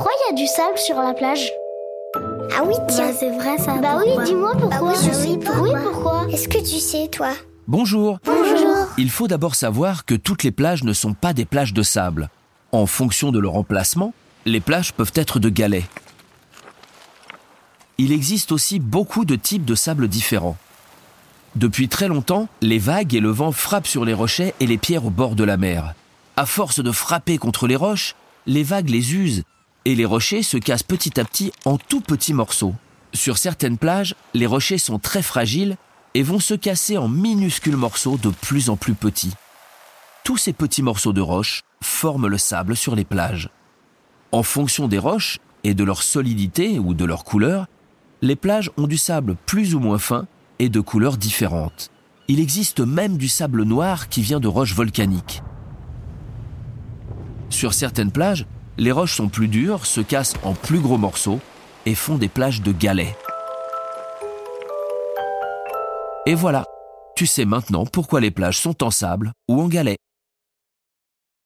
pourquoi il y a du sable sur la plage Ah oui, tiens. Bah, c'est vrai ça. Bah oui, dis-moi pourquoi. Bah oui, je sais pourquoi. Oui, pourquoi Est-ce que tu sais, toi Bonjour. Bonjour. Il faut d'abord savoir que toutes les plages ne sont pas des plages de sable. En fonction de leur emplacement, les plages peuvent être de galets. Il existe aussi beaucoup de types de sable différents. Depuis très longtemps, les vagues et le vent frappent sur les rochers et les pierres au bord de la mer. À force de frapper contre les roches, les vagues les usent et les rochers se cassent petit à petit en tout petits morceaux. Sur certaines plages, les rochers sont très fragiles et vont se casser en minuscules morceaux de plus en plus petits. Tous ces petits morceaux de roche forment le sable sur les plages. En fonction des roches et de leur solidité ou de leur couleur, les plages ont du sable plus ou moins fin et de couleurs différentes. Il existe même du sable noir qui vient de roches volcaniques. Sur certaines plages, les roches sont plus dures, se cassent en plus gros morceaux et font des plages de galets. Et voilà, tu sais maintenant pourquoi les plages sont en sable ou en galets.